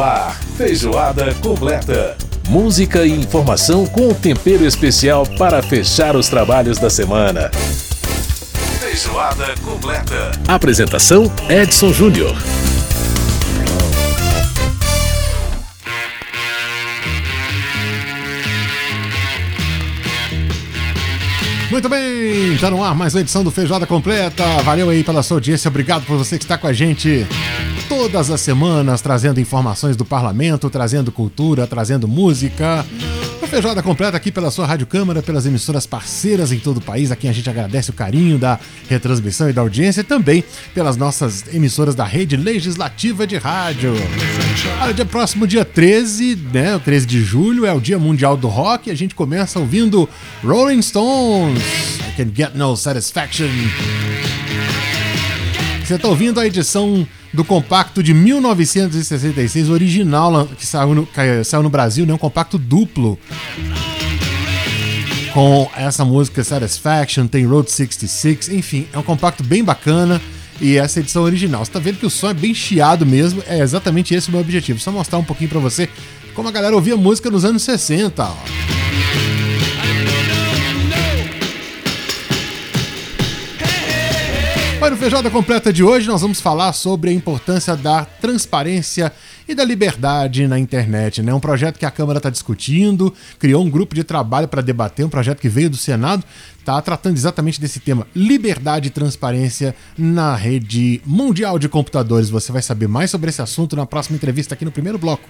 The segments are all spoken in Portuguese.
Ar, feijoada completa. Música e informação com tempero especial para fechar os trabalhos da semana. Feijoada completa. Apresentação: Edson Júnior. Muito bem, já no ar mais uma edição do Feijoada Completa. Valeu aí pela sua audiência, obrigado por você que está com a gente todas as semanas, trazendo informações do parlamento, trazendo cultura, trazendo música. A Feijoada Completa aqui pela sua Rádio Câmara, pelas emissoras parceiras em todo o país, a quem a gente agradece o carinho da retransmissão e da audiência, e também pelas nossas emissoras da rede legislativa de rádio. Olha, dia próximo, dia 13, né, o 13 de julho, é o Dia Mundial do Rock, a gente começa ouvindo Rolling Stones, I Can Get No Satisfaction. Você está ouvindo a edição do compacto de 1966, original, que saiu no, que saiu no Brasil, né? um compacto duplo. Com essa música Satisfaction, tem Road 66, enfim, é um compacto bem bacana. E essa edição original. Você tá vendo que o som é bem chiado mesmo, é exatamente esse o meu objetivo. Só mostrar um pouquinho para você como a galera ouvia música nos anos 60. Ó. Para o Feijoada Completa de hoje, nós vamos falar sobre a importância da transparência e da liberdade na internet. É né? um projeto que a Câmara está discutindo, criou um grupo de trabalho para debater, um projeto que veio do Senado, está tratando exatamente desse tema: liberdade e transparência na rede mundial de computadores. Você vai saber mais sobre esse assunto na próxima entrevista aqui no primeiro bloco.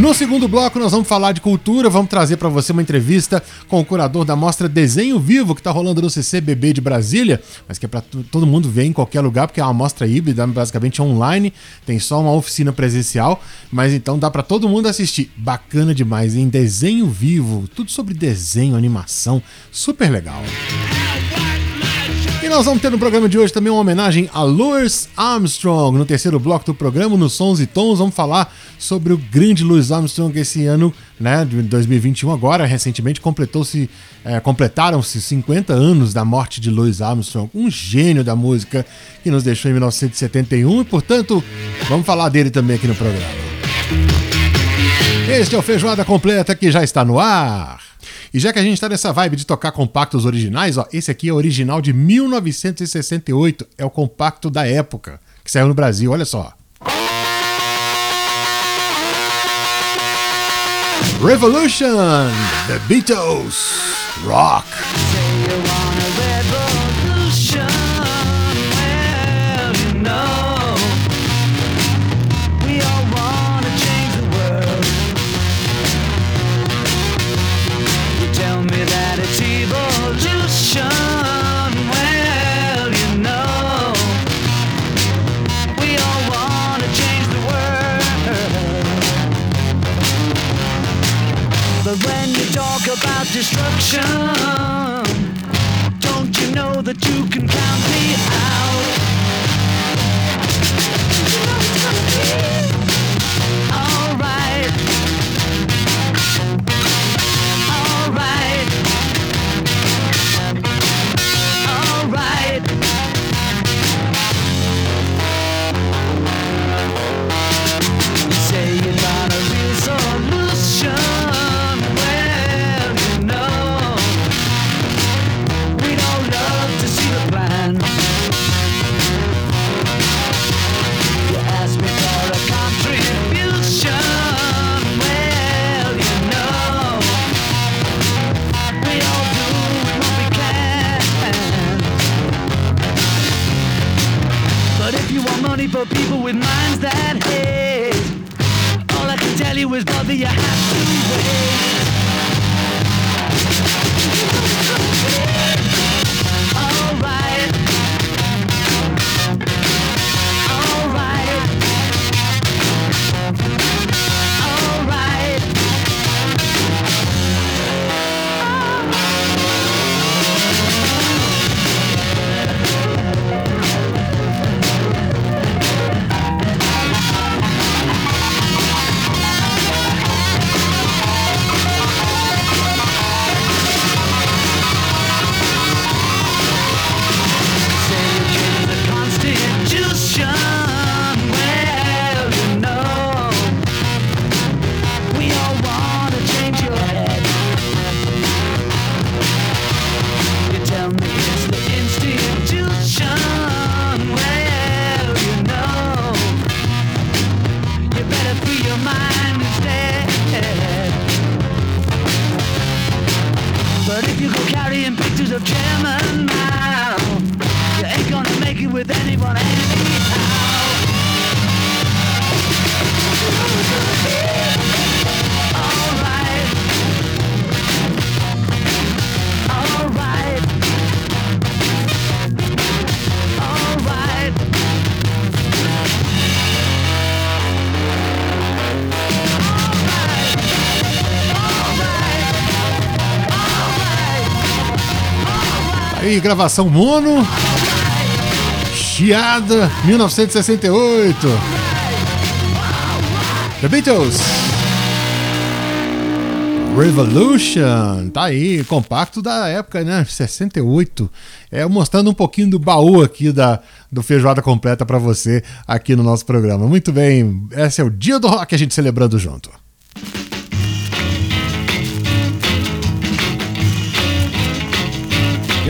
No segundo bloco, nós vamos falar de cultura, vamos trazer para você uma entrevista com o curador da mostra Desenho Vivo, que está rolando no CCBB de Brasília, mas que é para todo mundo ver em qualquer lugar, porque é uma mostra híbrida, basicamente online, tem só uma oficina presencial, mas então dá para todo mundo assistir. Bacana demais, em Desenho Vivo, tudo sobre desenho, animação, super legal. E nós vamos ter no programa de hoje também uma homenagem a Louis Armstrong. No terceiro bloco do programa, nos Sons e Tons, vamos falar sobre o grande Louis Armstrong esse ano, né, de 2021 agora, recentemente completou-se, é, completaram-se 50 anos da morte de Louis Armstrong, um gênio da música que nos deixou em 1971 e, portanto, vamos falar dele também aqui no programa. Este é o Feijoada Completa que já está no ar. E já que a gente está nessa vibe de tocar compactos originais, ó, esse aqui é original de 1968, é o compacto da época, que saiu no Brasil, olha só. Revolution, The Beatles, Rock. About destruction, don't you know that you can count me out? With anyone anyhow. Aí, gravação mono. Chiada, 1968. The Beatles. Revolution. Tá aí, compacto da época, né? 68. É, mostrando um pouquinho do baú aqui da, do Feijoada Completa pra você aqui no nosso programa. Muito bem, esse é o dia do rock a gente celebrando junto.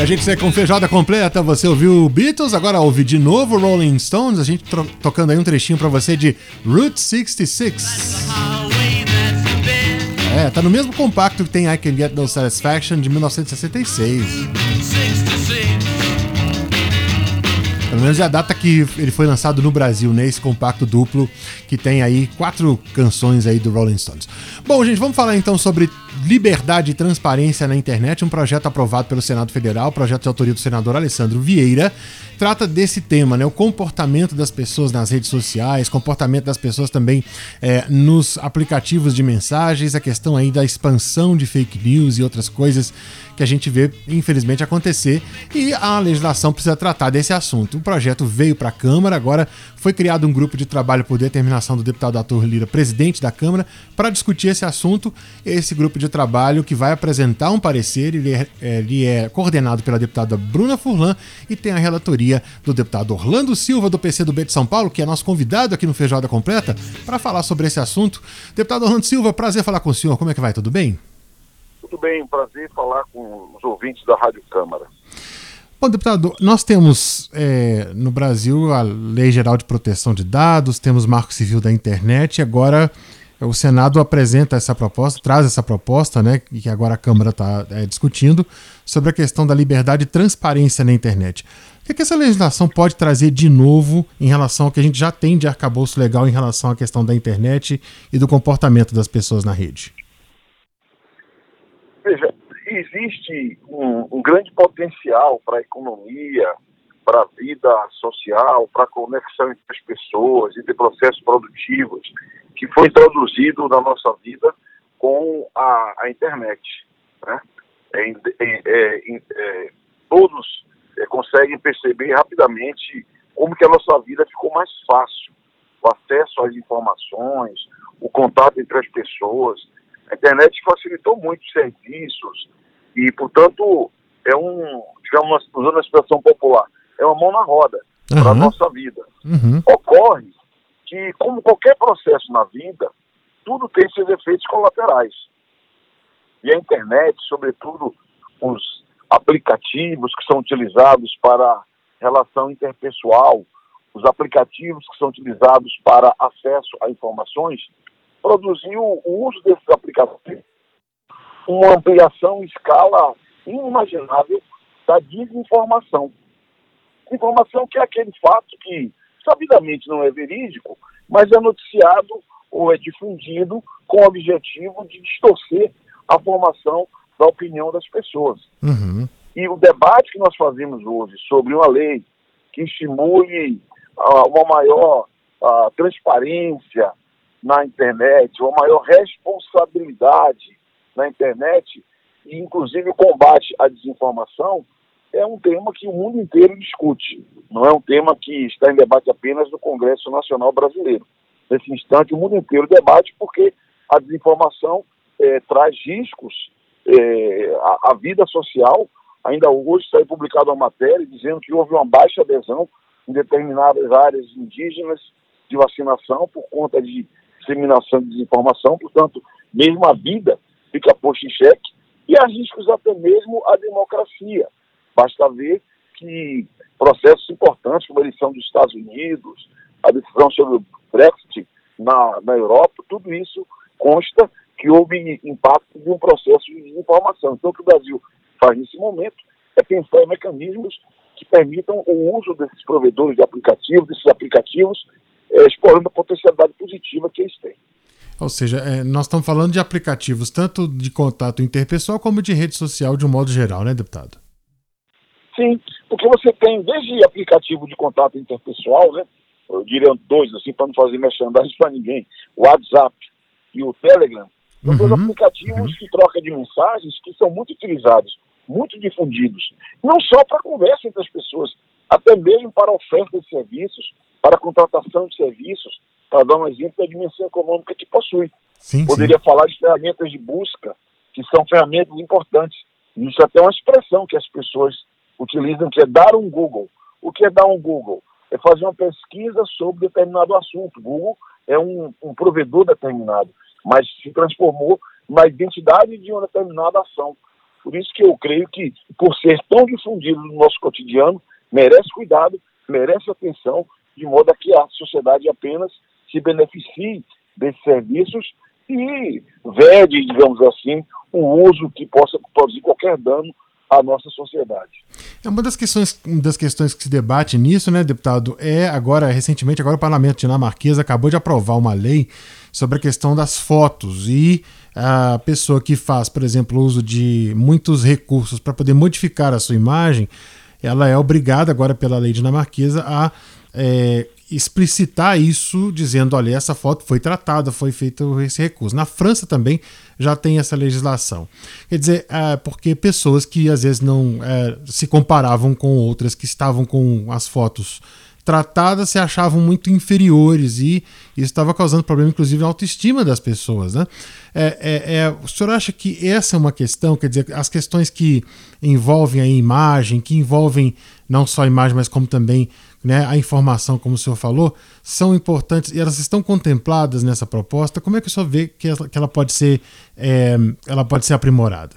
E a gente segue com feijoada completa. Você ouviu Beatles, agora ouve de novo Rolling Stones. A gente tocando aí um trechinho pra você de Route 66. Highway that's been É, tá no mesmo compacto que tem I Can Get No Satisfaction de 1966. 66. Pelo menos é a data que ele foi lançado no Brasil, nesse compacto duplo, que tem aí quatro canções aí do Rolling Stones. Bom, gente, vamos falar então sobre liberdade e transparência na internet, um projeto aprovado pelo Senado Federal, projeto de autoria do senador Alessandro Vieira, trata desse tema, né? O comportamento das pessoas nas redes sociais, comportamento das pessoas também é, nos aplicativos de mensagens, a questão aí da expansão de fake news e outras coisas que a gente vê, infelizmente, acontecer. E a legislação precisa tratar desse assunto. O projeto veio para a Câmara, agora foi criado um grupo de trabalho por determinação do deputado Arthur Lira, presidente da Câmara, para discutir esse assunto. Esse grupo de trabalho que vai apresentar um parecer, ele é, ele é coordenado pela deputada Bruna Furlan e tem a relatoria do deputado Orlando Silva, do PCdoB de São Paulo, que é nosso convidado aqui no Feijoada Completa, para falar sobre esse assunto. Deputado Orlando Silva, prazer falar com o senhor. Como é que vai? Tudo bem? Tudo bem, prazer falar com os ouvintes da Rádio Câmara. Bom, deputado, nós temos é, no Brasil a Lei Geral de Proteção de Dados, temos Marco Civil da Internet, e agora é, o Senado apresenta essa proposta, traz essa proposta, né, que agora a Câmara está discutindo, sobre a questão da liberdade e transparência na internet. O que, é que essa legislação pode trazer de novo em relação ao que a gente já tem de arcabouço legal em relação à questão da internet e do comportamento das pessoas na rede? Veja, existe um, um grande potencial para a economia, para a vida social, para a conexão entre as pessoas, entre processos produtivos, que foi introduzido na nossa vida com a, a internet. Né? É, em- é, é, em- todos conseguem perceber rapidamente como que a nossa vida ficou mais fácil. O acesso às informações, o contato entre as pessoas. A internet facilitou muitos serviços e, portanto, é um, digamos, usando a expressão popular, é uma mão na roda para a nossa vida. Uhum. Ocorre que, como qualquer processo na vida, tudo tem seus efeitos colaterais. E a internet, sobretudo os aplicativos que são utilizados para relação interpessoal, os aplicativos que são utilizados para acesso a informações, produziu o uso desses aplicativos uma ampliação em escala inimaginável da desinformação. Informação que é aquele fato que sabidamente não é verídico, mas é noticiado ou é difundido com o objetivo de distorcer a formação da opinião das pessoas. Uhum. E o debate que nós fazemos hoje sobre uma lei que estimule ah, uma maior ah, transparência na internet, uma maior responsabilidade na internet, e inclusive o combate à desinformação, é um tema que o mundo inteiro discute. Não é um tema que está em debate apenas no Congresso Nacional Brasileiro. Nesse instante, o mundo inteiro debate porque a desinformação eh, traz riscos eh, à, à vida social. Ainda hoje saiu publicada uma matéria dizendo que houve uma baixa adesão em determinadas áreas indígenas de vacinação por conta de disseminação de desinformação. Portanto, mesmo a vida fica posta em xeque e há riscos até mesmo à democracia. Basta ver que processos importantes, como a eleição dos Estados Unidos, a decisão sobre o Brexit na, na Europa, tudo isso consta que houve impacto de um processo de desinformação. Então, o que o Brasil faz nesse momento é pensar em mecanismos que permitam o uso desses provedores de aplicativos, desses aplicativos, eh, explorando a potencialidade positiva que eles têm. Ou seja, é, nós estamos falando de aplicativos tanto de contato interpessoal como de rede social de um modo geral, né, deputado? Sim, porque você tem desde aplicativo de contato interpessoal, né? Eu diria dois, assim, para não fazer merchandising para ninguém, o WhatsApp e o Telegram, são dois Uhum, aplicativos que trocam de mensagens que são muito utilizados, muito difundidos. Não só para conversa entre as pessoas, até mesmo para oferta de serviços, para contratação de serviços, para dar um exemplo da dimensão econômica que possui. Sim, Poderia falar de ferramentas de busca, que são ferramentas importantes. Isso é até uma expressão que as pessoas utilizam, que é dar um Google. O que é dar um Google? É fazer uma pesquisa sobre determinado assunto. Google é um, um provedor determinado, mas se transformou na identidade de uma determinada ação. Por isso que eu creio que, por ser tão difundido no nosso cotidiano, merece cuidado, merece atenção, de modo a que a sociedade apenas se beneficie desses serviços e vede, digamos assim, um uso que possa produzir qualquer dano à nossa sociedade. É uma das questões, das questões que se debate nisso, né, deputado, é agora, recentemente, agora o parlamento dinamarquês acabou de aprovar uma lei sobre a questão das fotos e a pessoa que faz, por exemplo, uso de muitos recursos para poder modificar a sua imagem, ela é obrigada agora pela lei dinamarquesa a é, explicitar isso, dizendo, olha, essa foto foi tratada, foi feito esse recurso. Na França também já tem essa legislação. Quer dizer, é, porque pessoas que às vezes não é, se comparavam com outras que estavam com as fotos tratadas se achavam muito inferiores e isso estava causando problema, inclusive, na autoestima das pessoas. Né? É, é, é, o senhor acha que essa é uma questão, quer dizer, as questões que envolvem a imagem, que envolvem não só a imagem, mas como também né, a informação, como o senhor falou, são importantes e elas estão contempladas nessa proposta. Como é que o senhor vê que ela, que ela pode ser é, ela pode ser aprimorada?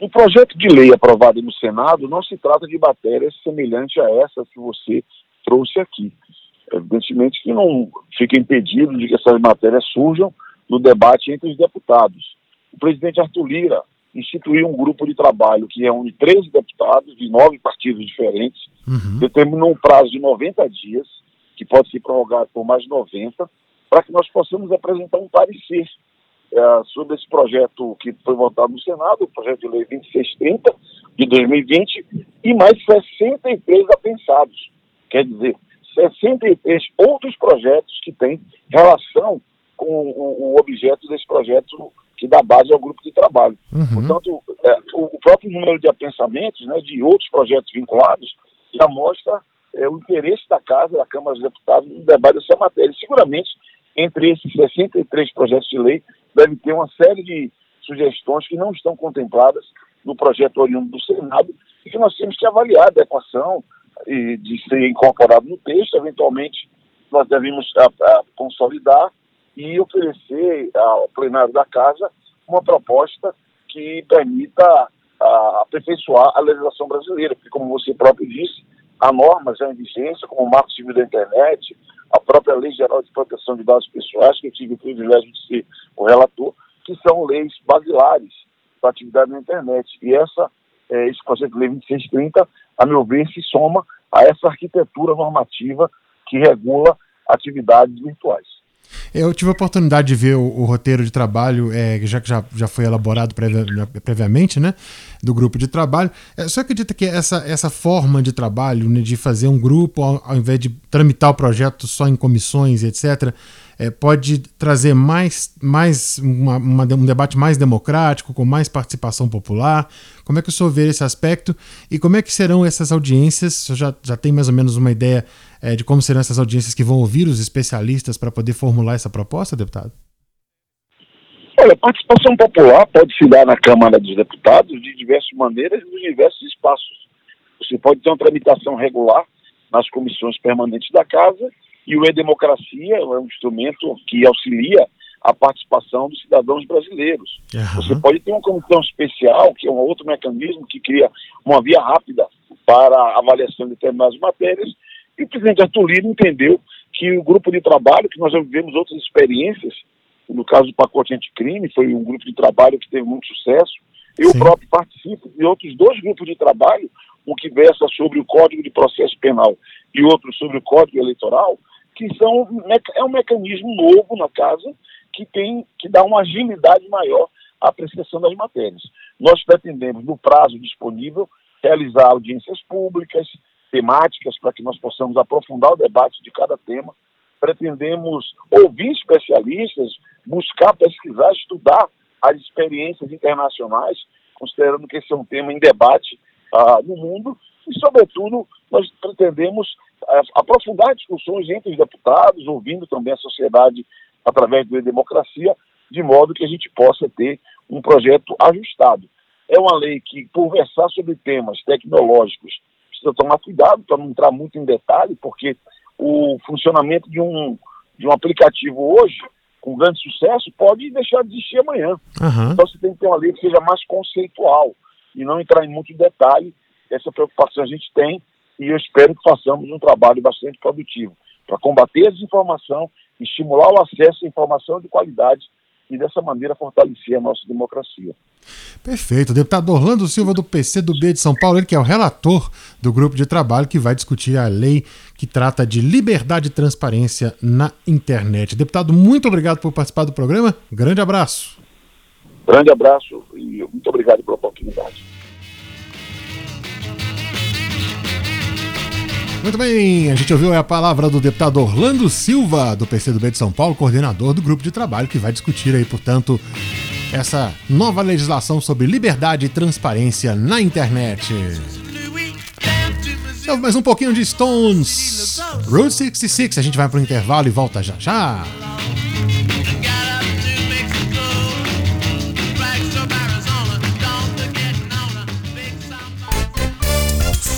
O projeto de lei aprovado no Senado não se trata de matérias semelhantes a essa que você trouxe aqui. Evidentemente que não fica impedido de que essas matérias surjam no debate entre os deputados. O presidente Arthur Lira instituiu um grupo de trabalho que reúne 13 deputados de nove partidos diferentes, Uhum. determinou um prazo de 90 dias, que pode ser prorrogado por mais 90, para que nós possamos apresentar um parecer eh, sobre esse projeto que foi votado no Senado, o projeto de lei 2630 de 2020, e mais 63 apensados. Quer dizer, 63 outros projetos que têm relação com o, o objeto desse projeto que dá base ao grupo de trabalho. Uhum. Portanto, é, o, próprio número de apensamentos né, de outros projetos vinculados já mostra é, o interesse da Casa, da Câmara dos Deputados, no debate dessa matéria. E, seguramente, entre esses 63 projetos de lei, deve ter uma série de sugestões que não estão contempladas no projeto oriundo do Senado e que nós temos que avaliar a adequação e de ser incorporado no texto. Eventualmente, nós devemos a, a, consolidar e oferecer ao plenário da Casa uma proposta que permita a, aperfeiçoar a legislação brasileira, porque, como você próprio disse, há normas já em vigência, como o Marco Civil da Internet, a própria Lei Geral de Proteção de Dados Pessoais, que eu tive o privilégio de ser o relator, que são leis basilares para atividade na internet. E essa, é, esse projeto de lei 2630, a meu ver, se soma a essa arquitetura normativa que regula atividades virtuais. Eu tive a oportunidade de ver o, o roteiro de trabalho, é, já que já, já foi elaborado previa, previamente, né? Do grupo de trabalho. É, você acredita que essa, essa forma de trabalho, né, de fazer um grupo, ao, ao, invés de tramitar o projeto só em comissões, etc., é, pode trazer mais, mais uma, uma, um debate mais democrático, com mais participação popular? Como é que o senhor vê esse aspecto? E como é que serão essas audiências? O senhor já, já tem mais ou menos uma ideia é, de como serão essas audiências que vão ouvir os especialistas para poder formular essa proposta, deputado? Olha, participação popular pode se dar na Câmara dos Deputados de diversas maneiras e nos diversos espaços. Você pode ter uma tramitação regular nas comissões permanentes da Casa e o E-Democracia é um instrumento que auxilia a participação dos cidadãos brasileiros. Uhum. Você pode ter uma comissão especial, que é um outro mecanismo que cria uma via rápida para avaliação de determinadas matérias, e o presidente Arthur Lira entendeu que o grupo de trabalho, que nós já vivemos outras experiências, no caso do pacote anticrime, foi um grupo de trabalho que teve muito sucesso, eu Sim. próprio participo de outros dois grupos de trabalho, um que versa sobre o Código de Processo Penal e outro sobre o Código Eleitoral, que são, é um mecanismo novo na casa que tem que dá uma agilidade maior à apreciação das matérias. Nós pretendemos, no prazo disponível, realizar audiências públicas, temáticas, para que nós possamos aprofundar o debate de cada tema. Pretendemos ouvir especialistas, buscar pesquisar, estudar as experiências internacionais, considerando que esse é um tema em debate uh, no mundo, e, sobretudo, nós pretendemos uh, aprofundar discussões entre os deputados, ouvindo também a sociedade através da democracia, de modo que a gente possa ter um projeto ajustado. É uma lei que, por versar sobre temas tecnológicos, precisa tomar cuidado para não entrar muito em detalhe, porque o funcionamento de um, de um aplicativo hoje, com grande sucesso, pode deixar de existir amanhã. Uhum. Então você tem que ter uma lei que seja mais conceitual e não entrar em muito detalhe. Essa preocupação a gente tem e eu espero que façamos um trabalho bastante produtivo para combater a desinformação, estimular o acesso à informação de qualidade e dessa maneira fortalecer a nossa democracia. Perfeito. O deputado Orlando Silva do PCdoB de São Paulo, ele que é o relator do grupo de trabalho que vai discutir a lei que trata de liberdade e transparência na internet. Deputado, muito obrigado por participar do programa. Grande abraço. Grande abraço e muito obrigado pela oportunidade. Muito bem, a gente ouviu a palavra do deputado Orlando Silva, do PCdoB de São Paulo, coordenador do grupo de trabalho que vai discutir aí, portanto, essa nova legislação sobre liberdade e transparência na internet. Então, mais um pouquinho de Stones. Route 66, a gente vai para o intervalo e volta já já.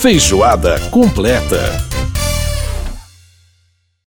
Feijoada completa.